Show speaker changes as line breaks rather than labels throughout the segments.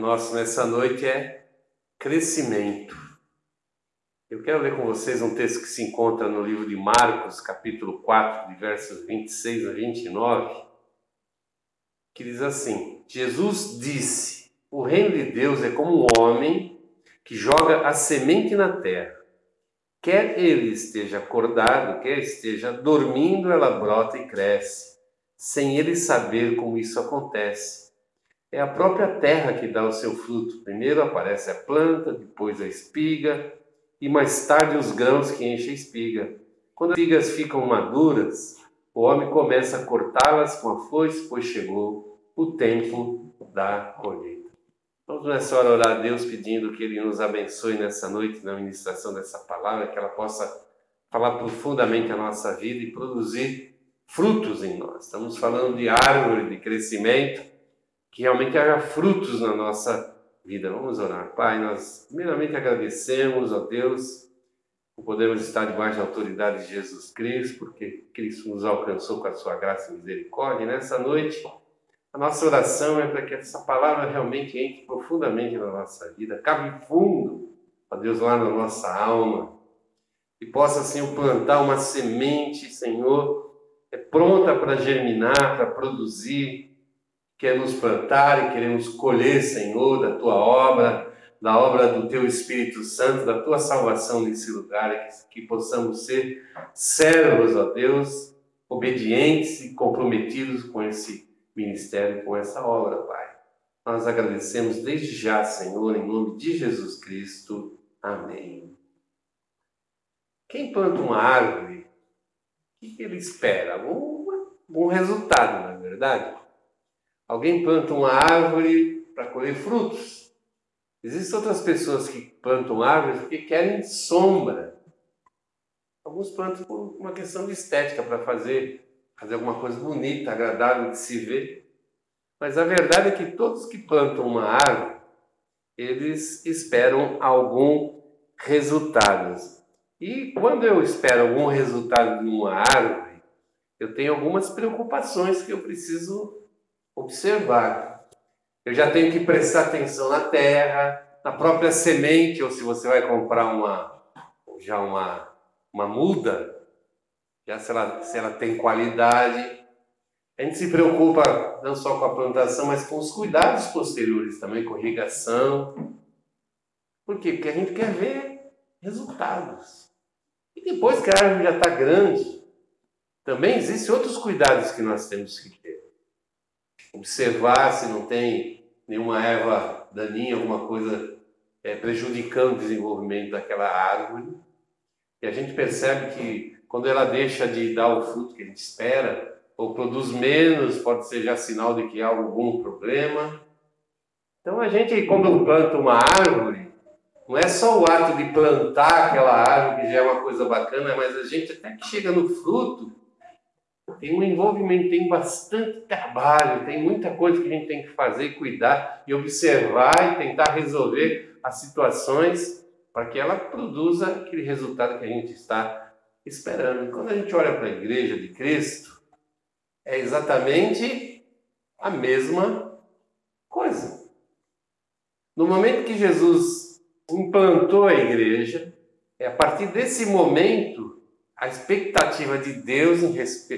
nosso nessa noite é crescimento. Eu quero ler com vocês um texto que se encontra no livro de Marcos, capítulo 4, de versos 26 a 29, que diz assim: Jesus disse: O reino de Deus é como um homem que joga a semente na terra. Quer ele esteja acordado, quer esteja dormindo, ela brota e cresce, sem ele saber como isso acontece. É a própria terra que dá o seu fruto. Primeiro aparece a planta, depois a espiga e mais tarde os grãos que enchem a espiga. Quando as espigas ficam maduras, o homem começa a cortá-las com a foice, pois chegou o tempo da colheita. Vamos nessa hora orar a Deus pedindo que Ele nos abençoe nessa noite na ministração dessa palavra, que ela possa falar profundamente a nossa vida e produzir frutos em nós. Estamos falando de árvore de crescimento que realmente haja frutos na nossa vida. Vamos orar. Pai, nós primeiramente agradecemos a Deus por podermos estar debaixo da autoridade de Jesus Cristo, porque Cristo nos alcançou com a sua graça e misericórdia. E nessa noite, a nossa oração é para que essa palavra realmente entre profundamente na nossa vida, cabe fundo, a Deus, lá na nossa alma, e possa, Senhor, plantar uma semente, Senhor, é pronta para germinar, para produzir, queremos plantar e queremos colher, Senhor, da tua obra, da obra do teu Espírito Santo, da tua salvação nesse lugar, que, que possamos ser servos, ó Deus, obedientes e comprometidos com esse ministério, com essa obra, Pai. Nós agradecemos desde já, Senhor, em nome de Jesus Cristo. Amém. Quem planta uma árvore, o que ele espera? Um bom resultado, não é verdade? Alguém planta uma árvore para colher frutos. Existem outras pessoas que plantam árvores porque querem sombra. Alguns plantam por uma questão de estética, para fazer, fazer alguma coisa bonita, agradável de se ver. Mas a verdade é que todos que plantam uma árvore, eles esperam algum resultado. E quando eu espero algum resultado de uma árvore, eu tenho algumas preocupações que eu preciso observar. Eu já tenho que prestar atenção na terra, na própria semente, ou se você vai comprar uma já uma, uma muda, já se ela, se ela tem qualidade. A gente se preocupa não só com a plantação, mas com os cuidados posteriores também, com irrigação. Por quê? Porque a gente quer ver resultados. E depois que a árvore já está grande, também existem outros cuidados que nós temos que ter observar se não tem nenhuma erva daninha, alguma coisa é, prejudicando o desenvolvimento daquela árvore. E a gente percebe que quando ela deixa de dar o fruto que a gente espera, ou produz menos, pode ser já sinal de que há algum problema. Então a gente, quando planta uma árvore, não é só o ato de plantar aquela árvore que já é uma coisa bacana, mas a gente até que chega no fruto, tem um envolvimento, tem bastante trabalho, tem muita coisa que a gente tem que fazer e cuidar e observar e tentar resolver as situações para que ela produza aquele resultado que a gente está esperando. Quando a gente olha para a igreja de Cristo, é exatamente a mesma coisa. No momento que Jesus implantou a igreja, é a partir desse momento a expectativa de Deus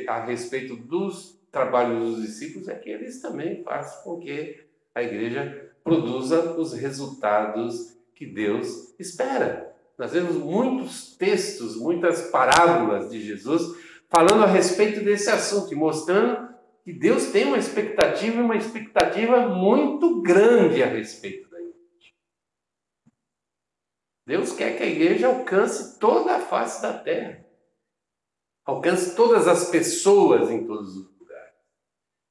a respeito dos trabalhos dos discípulos é que eles também façam com que a igreja produza os resultados que Deus espera. Nós vemos muitos textos, muitas parábolas de Jesus falando a respeito desse assunto e mostrando que Deus tem uma expectativa e uma expectativa muito grande a respeito da igreja. Deus quer que a igreja alcance toda a face da terra alcance todas as pessoas em todos os lugares.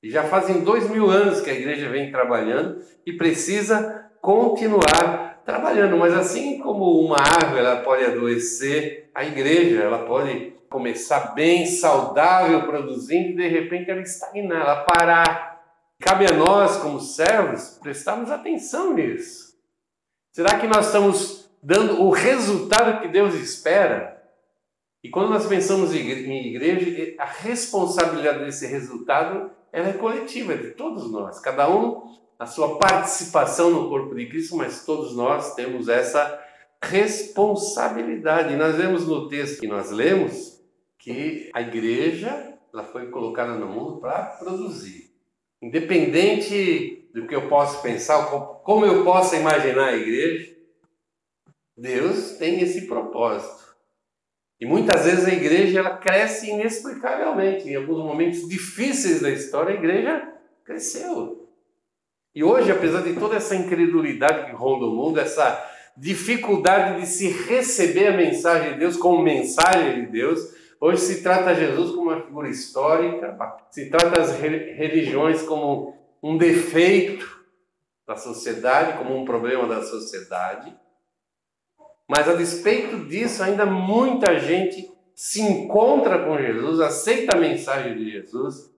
E já fazem dois mil anos que a igreja vem trabalhando e precisa continuar trabalhando. Mas assim como uma árvore ela pode adoecer, a igreja ela pode começar bem, saudável, produzindo e de repente ela estagnar, ela parar. Cabe a nós, como servos, prestarmos atenção nisso. Será que nós estamos dando o resultado que Deus espera? E quando nós pensamos em igreja, a responsabilidade desse resultado ela é coletiva, é de todos nós. Cada um a sua participação no corpo de Cristo, mas todos nós temos essa responsabilidade. Nós vemos no texto que nós lemos que a igreja ela foi colocada no mundo para produzir. Independente do que eu possa pensar, como eu possa imaginar a igreja, Deus tem esse propósito. E muitas vezes a igreja ela cresce inexplicavelmente. Em alguns momentos difíceis da história, a igreja cresceu. E hoje, apesar de toda essa incredulidade que ronda o mundo, essa dificuldade de se receber a mensagem de Deus como mensagem de Deus, Hoje se trata Jesus como uma figura histórica, se trata as religiões como um defeito da sociedade, como um problema da sociedade. Mas a despeito disso, ainda muita gente se encontra com Jesus, aceita a mensagem de Jesus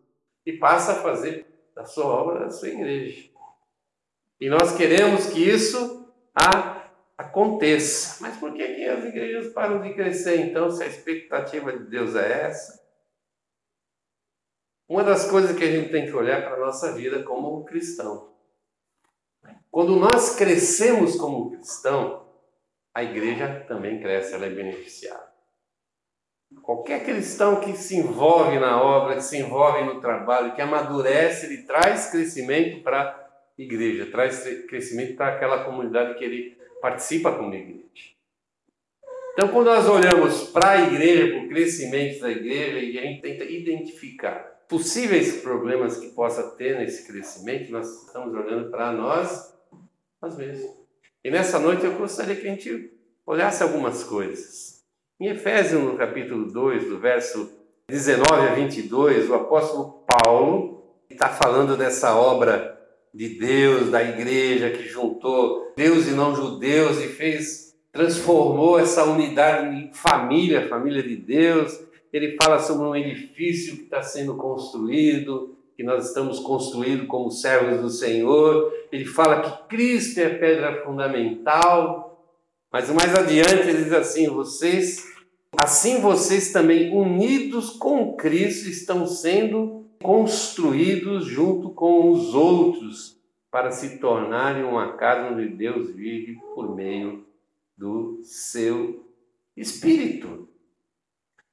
e passa a fazer da sua obra da sua igreja. E nós queremos que isso aconteça. Mas por que, que as igrejas param de crescer então, se a expectativa de Deus é essa? Uma das coisas que a gente tem que olhar para a nossa vida como cristão. Quando nós crescemos como cristão, a igreja também cresce, ela é beneficiada. Qualquer cristão que se envolve na obra, que se envolve no trabalho, que amadurece, ele traz crescimento para a igreja, traz crescimento para aquela comunidade que ele participa como igreja. Então, quando nós olhamos para a igreja, para o crescimento da igreja, e a gente tenta identificar possíveis problemas que possa ter nesse crescimento, nós estamos olhando para nós, nós mesmos. E nessa noite eu gostaria que a gente olhasse algumas coisas. Em Efésios, no capítulo 2, do verso 19 a 22, o apóstolo Paulo está falando dessa obra de Deus, da igreja que juntou Deus e não judeus e fez, transformou essa unidade em família, família de Deus. Ele fala sobre um edifício que está sendo construído, que nós estamos construindo como servos do Senhor. Ele fala que Cristo é a pedra fundamental. Mas mais adiante ele diz assim: vocês, assim vocês também unidos com Cristo estão sendo construídos junto com os outros para se tornarem uma casa onde Deus vive por meio do seu Espírito.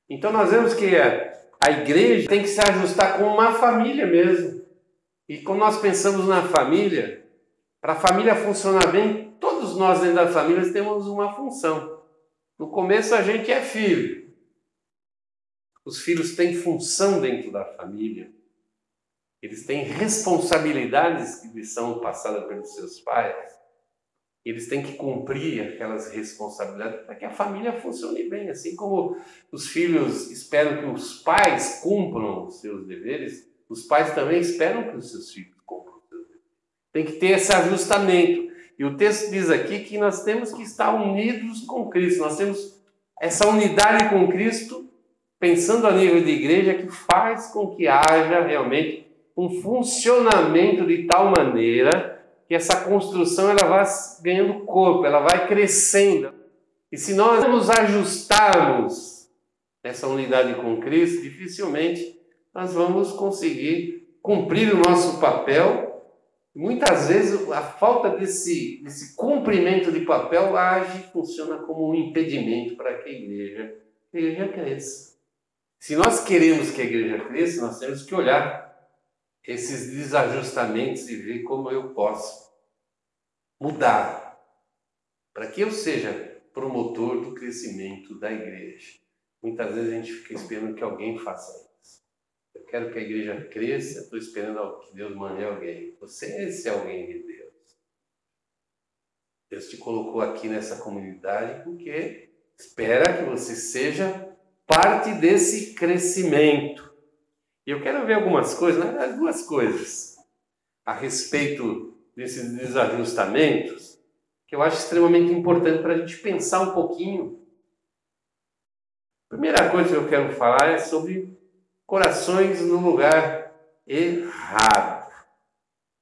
Então nós vemos que a igreja tem que se ajustar com uma família mesmo. E quando nós pensamos na família, para a família funcionar bem, todos nós dentro da família temos uma função. No começo a gente é filho. Os filhos têm função dentro da família. Eles têm responsabilidades que lhes são passadas pelos seus pais. Eles têm que cumprir aquelas responsabilidades para que a família funcione bem. Assim como os filhos esperam que os pais cumpram os seus deveres, os pais também esperam que os seus filhos cumpram os seus deveres. Tem que ter esse ajustamento. E o texto diz aqui que nós temos que estar unidos com Cristo. Nós temos essa unidade com Cristo, pensando a nível de igreja, que faz com que haja realmente um funcionamento de tal maneira que essa construção ela vai ganhando corpo, ela vai crescendo. E se nós nos ajustarmos nessa unidade com Cristo, dificilmente nós vamos conseguir cumprir o nosso papel. Muitas vezes a falta desse, desse cumprimento de papel age, funciona como um impedimento para que a igreja, a igreja cresça. Se nós queremos que a igreja cresça, nós temos que olhar esses desajustamentos e ver como eu posso mudar para que eu seja promotor do crescimento da igreja. Muitas vezes a gente fica esperando que alguém faça isso. Eu quero que a igreja cresça, estou esperando que Deus mande alguém. Você é esse alguém de Deus. Deus te colocou aqui nessa comunidade porque espera que você seja parte desse crescimento. E eu quero ver algumas coisas, duas coisas, a respeito desses desajustamentos, que eu acho extremamente importante para a gente pensar um pouquinho. A primeira coisa que eu quero falar é sobre corações no lugar errado.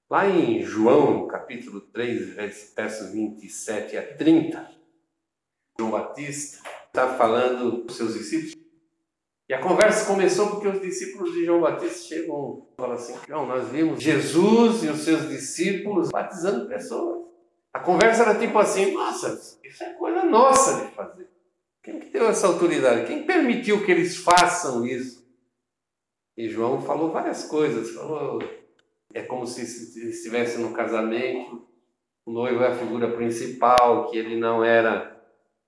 Lá em João, capítulo 3, versos 27 a 30, João Batista está falando para os seus discípulos E a conversa começou porque os discípulos de João Batista chegam e falam assim: João, nós vimos Jesus e os seus discípulos batizando pessoas. A conversa era tipo assim: nossa, isso é coisa nossa de fazer. Quem que deu essa autoridade? Quem permitiu que eles façam isso? E João falou várias coisas. Falou, é como se estivesse no casamento, o noivo é a figura principal, que ele não era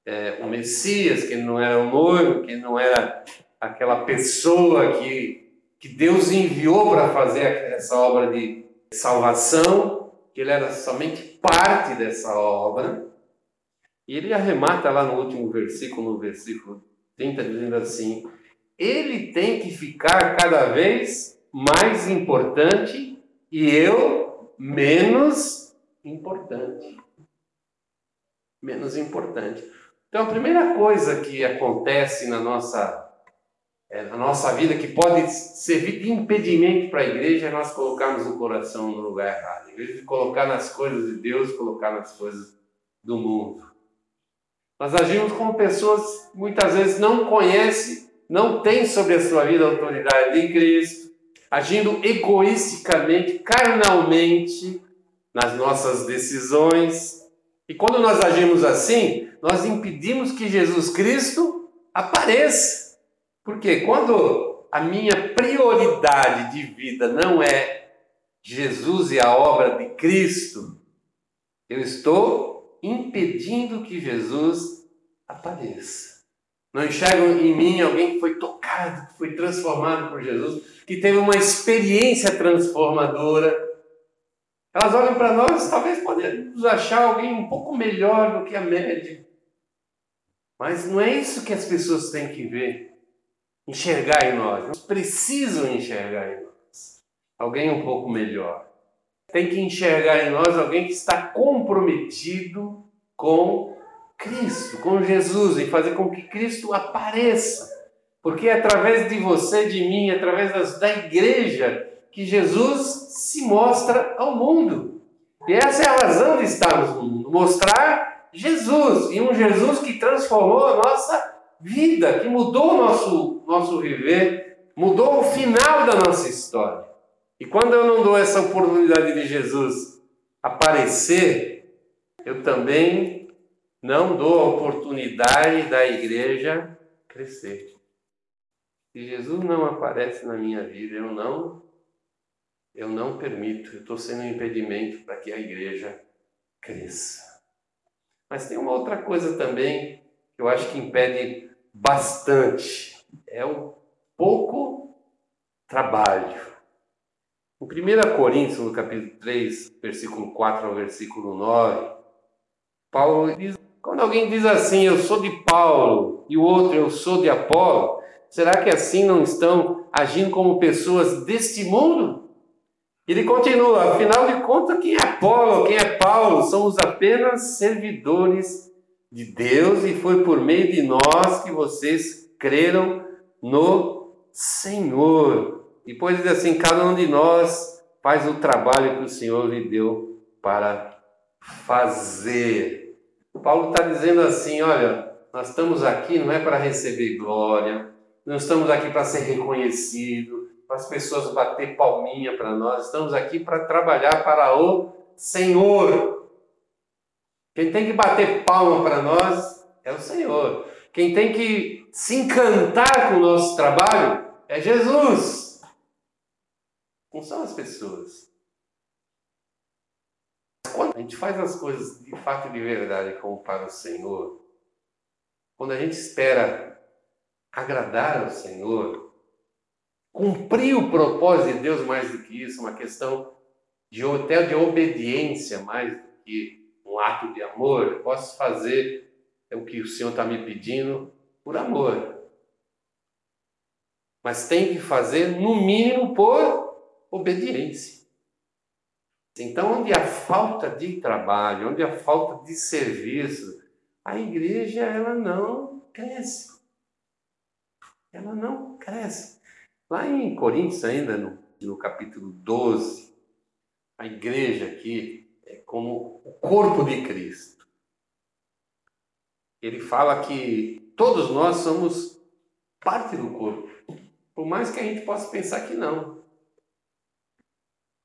é, o Messias, que ele não era o noivo, que ele não era aquela pessoa que, que Deus enviou para fazer essa obra de salvação, que ele era somente parte dessa obra. E ele arremata lá no último versículo, no versículo 30, dizendo assim: ele tem que ficar cada vez mais importante e eu menos importante. Menos importante. Então, a primeira coisa que acontece na nossa é, na nossa vida que pode servir de impedimento para a igreja é nós colocarmos o coração no lugar errado. Em vez de colocar nas coisas de Deus, colocar nas coisas do mundo. Nós agimos como pessoas que muitas vezes não conhecem, não têm sobre a sua vida a autoridade de Cristo, agindo egoisticamente, carnalmente nas nossas decisões. E quando nós agimos assim, nós impedimos que Jesus Cristo apareça. Porque quando a minha prioridade de vida não é Jesus e a obra de Cristo, eu estou impedindo que Jesus apareça. Não enxergo em mim alguém que foi tocado, que foi transformado por Jesus, que teve uma experiência transformadora. Elas olham para nós, talvez podemos achar alguém um pouco melhor do que a média. Mas não é isso que as pessoas têm que ver enxergar em nós. Eles precisam enxergar em nós alguém um pouco melhor. Tem que enxergar em nós alguém que está comprometido com Cristo, com Jesus, e fazer com que Cristo apareça. Porque é através de você, de mim, através das, da igreja, que Jesus se mostra ao mundo. E essa é a razão de estarmos no mundo mostrar Jesus, e um Jesus que transformou a nossa vida, que mudou o nosso, nosso viver, mudou o final da nossa história. E quando eu não dou essa oportunidade de Jesus aparecer, eu também não dou a oportunidade da igreja crescer. Se Jesus não aparece na minha vida, eu não eu não permito, eu estou sendo um impedimento para que a igreja cresça. Mas tem uma outra coisa também que eu acho que impede bastante, é um pouco trabalho. Em 1 Coríntios, no capítulo 3, versículo 4 ao versículo 9, Paulo diz: quando alguém diz assim, eu sou de Paulo, e o outro, eu sou de Apolo, será que assim não estão agindo como pessoas deste mundo? Ele continua, afinal de contas, quem é Apolo, quem é Paulo? Somos apenas servidores de Deus e foi por meio de nós que vocês creram no Senhor. Depois diz assim: cada um de nós faz o trabalho que o Senhor lhe deu para fazer. Paulo está dizendo assim: olha, nós estamos aqui não é para receber glória, não estamos aqui para ser reconhecido, para as pessoas bater palminha para nós, estamos aqui para trabalhar para o Senhor. Quem tem que bater palma para nós é o Senhor. Quem tem que se encantar com o nosso trabalho é Jesus. Não são as pessoas. Quando a gente faz as coisas de fato e de verdade como para o Senhor, quando a gente espera agradar ao Senhor, cumprir o propósito de Deus mais do que isso, uma questão de até de obediência mais do que um ato de amor, eu posso fazer o que o Senhor está me pedindo por amor. Mas tem que fazer, no mínimo, por obediência. Então, onde há falta de trabalho, onde há falta de serviço, a igreja ela não cresce. Ela não cresce. Lá em Coríntios, ainda no, no capítulo 12, a igreja aqui, é como o corpo de Cristo. Ele fala que todos nós somos parte do corpo. Por mais que a gente possa pensar que não.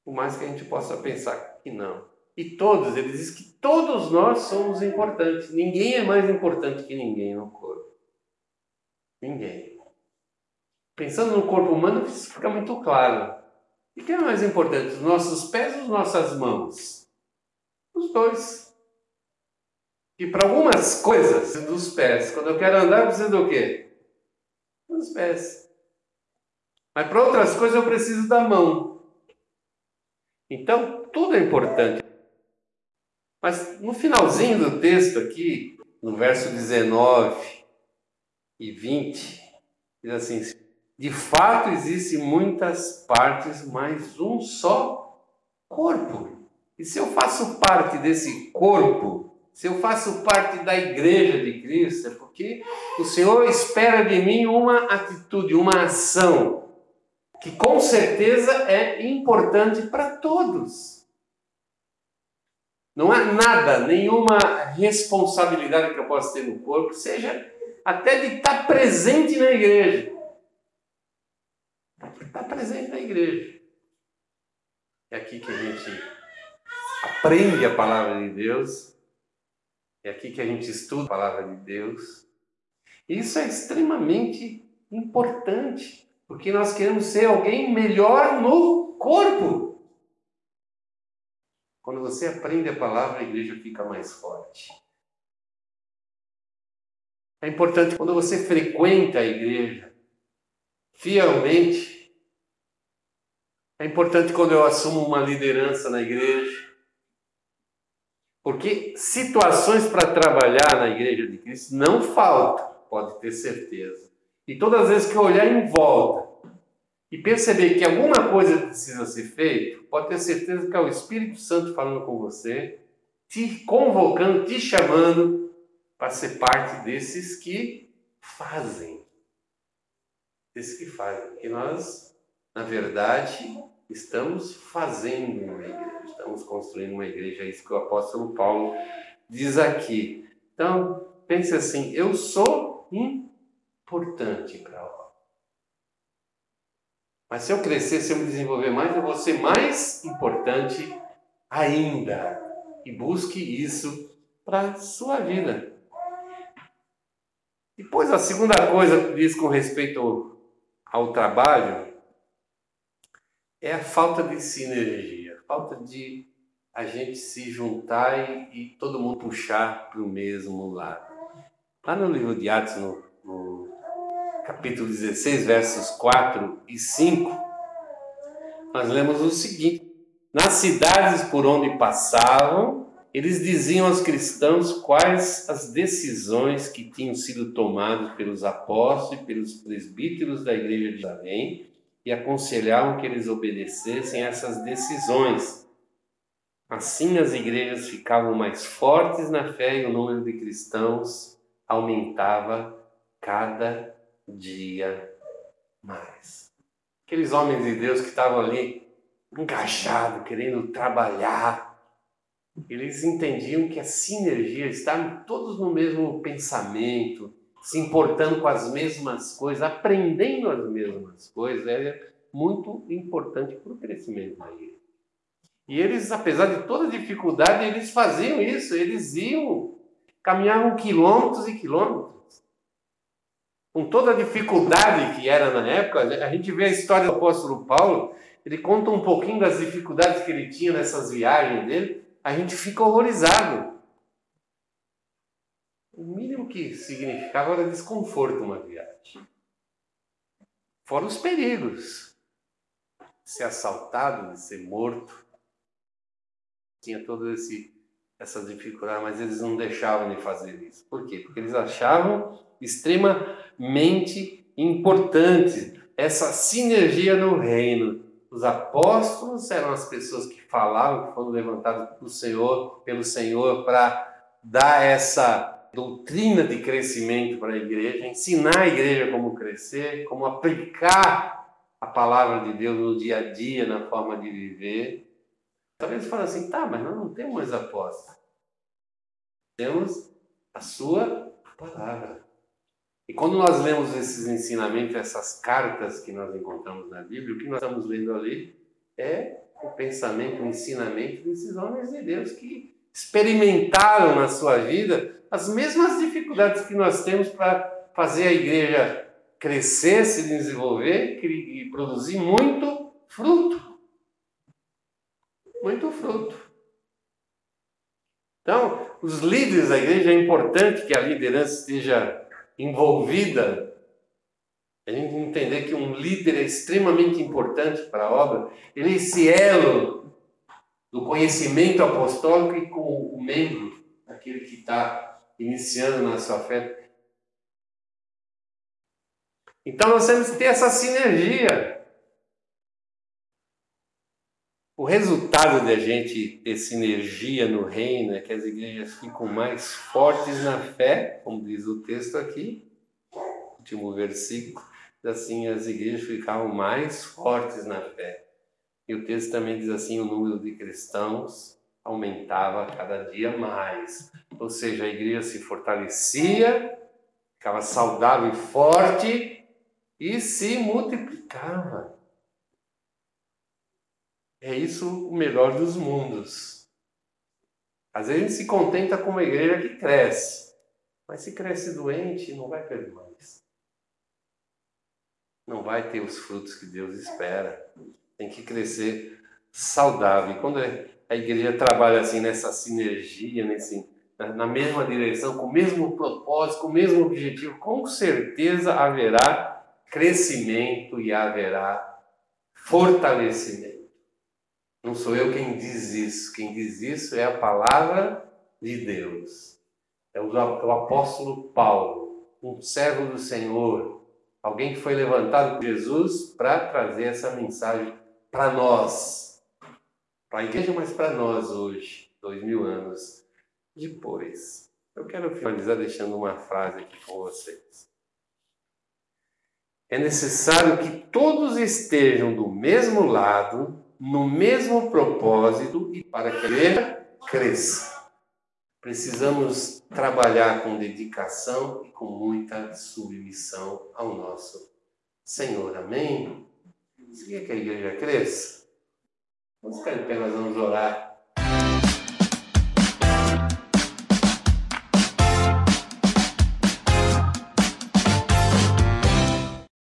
Por mais que a gente possa pensar que não. E todos, ele diz que todos nós somos importantes. Ninguém é mais importante que ninguém no corpo. Ninguém. Pensando no corpo humano, isso fica muito claro. E quem é mais importante, os nossos pés ou as nossas mãos? Os dois. E para algumas coisas, dos pés. Quando eu quero andar, eu preciso do quê? Dos pés. Mas para outras coisas, eu preciso da mão. Então, tudo é importante. Mas no finalzinho do texto aqui, no verso 19 e 20, diz assim: De fato existem muitas partes, mas um só corpo. E se eu faço parte desse corpo, se eu faço parte da igreja de Cristo, é porque o Senhor espera de mim uma atitude, uma ação, que com certeza é importante para todos. Não há nada, nenhuma responsabilidade que eu possa ter no corpo, seja até de estar presente na igreja. Estar presente na igreja. É aqui que a gente aprende a palavra de Deus. É aqui que a gente estuda a palavra de Deus. Isso é extremamente importante, porque nós queremos ser alguém melhor no corpo. Quando você aprende a palavra, a igreja fica mais forte. É importante quando você frequenta a igreja fielmente. É importante quando eu assumo uma liderança na igreja. Porque situações para trabalhar na igreja de Cristo não faltam, pode ter certeza. E todas as vezes que eu olhar em volta e perceber que alguma coisa precisa ser feita, pode ter certeza que é o Espírito Santo falando com você, te convocando, te chamando para ser parte desses que fazem. Desses que fazem. Que nós, na verdade, estamos fazendo uma igreja, estamos construindo uma igreja, é isso que o apóstolo Paulo diz aqui. Então, pense assim: eu sou importante para a mas se eu crescer, se eu me desenvolver mais, eu vou ser mais importante ainda. E busque isso para a sua vida. Depois, a segunda coisa que diz com respeito ao trabalho é a falta de sinergia, falta de a gente se juntar e, e todo mundo puxar para o mesmo lado. Lá no livro de Atos, no, no capítulo 16, versos 4 e 5, nós lemos o seguinte: Nas cidades por onde passavam, eles diziam aos cristãos quais as decisões que tinham sido tomadas pelos apóstolos e pelos presbíteros da igreja de Jerusalém e aconselhavam que eles obedecessem essas decisões. Assim as igrejas ficavam mais fortes na fé e o número de cristãos aumentava cada dia mais. Aqueles homens de Deus que estavam ali engajados, querendo trabalhar, eles entendiam que a sinergia, estavam todos no mesmo pensamento, se importando com as mesmas coisas, aprendendo as mesmas coisas, era muito importante para o crescimento da igreja. E eles, apesar de toda dificuldade, eles faziam isso, eles iam, caminhavam quilômetros e quilômetros com toda a dificuldade que era na época, a gente vê a história do apóstolo Paulo, ele conta um pouquinho das dificuldades que ele tinha nessas viagens dele, a gente fica horrorizado. Mínimo que significava era desconforto uma viagem. Fora os perigos. De ser assaltado, de ser morto. Tinha todo esse essas dificuldades, mas eles não deixavam de fazer isso. Por quê? Porque eles achavam extremamente importante essa sinergia no reino. Os apóstolos eram as pessoas que falavam, que foram levantados pelo Senhor, pelo Senhor para dar essa doutrina de crescimento para a igreja, ensinar a igreja como crescer, como aplicar a palavra de Deus no dia a dia, na forma de viver. Talvez você fale assim, tá, mas nós não temos apóstolos. Temos a sua palavra. E quando nós lemos esses ensinamentos, essas cartas que nós encontramos na Bíblia, o que nós estamos lendo ali é o pensamento, o ensinamento desses homens de Deus que experimentaram na sua vida as mesmas dificuldades que nós temos para fazer a igreja crescer, se desenvolver e produzir muito fruto. Muito fruto. Então, os líderes da igreja, é importante que a liderança esteja envolvida. A gente entender que um líder é extremamente importante para a obra. Ele é esse elo do conhecimento apostólico e com o membro, aquele que está iniciando na sua fé. Então nós temos que ter essa sinergia. O resultado de a gente ter sinergia no reino é que as igrejas ficam mais fortes na fé, como diz o texto aqui, último versículo, assim as igrejas ficavam mais fortes na fé. E o texto também diz assim: o número de cristãos aumentava cada dia mais. Ou seja, a igreja se fortalecia, ficava saudável e forte e se multiplicava. É isso o melhor dos mundos. Às vezes a gente se contenta com uma igreja que cresce, mas se cresce doente, não vai perder mais. Não vai ter os frutos que Deus espera. Tem que crescer saudável. E quando a igreja trabalha assim nessa sinergia, nesse, na mesma direção, com o mesmo propósito, com o mesmo objetivo, com certeza haverá crescimento e haverá fortalecimento. Não sou eu quem diz isso. Quem diz isso é a palavra de Deus. É o, apóstolo Paulo, um servo do Senhor, alguém que foi levantado por Jesus para trazer essa mensagem para nós, para a igreja, mas para nós hoje, dois mil anos depois. Eu quero finalizar deixando uma frase aqui com vocês. É necessário que todos estejam do mesmo lado no mesmo propósito e para que a igreja cresça. Precisamos trabalhar com dedicação e com muita submissão ao nosso Senhor. Amém? Você quer que a igreja cresça? Vamos ficar em pé, nós vamos orar.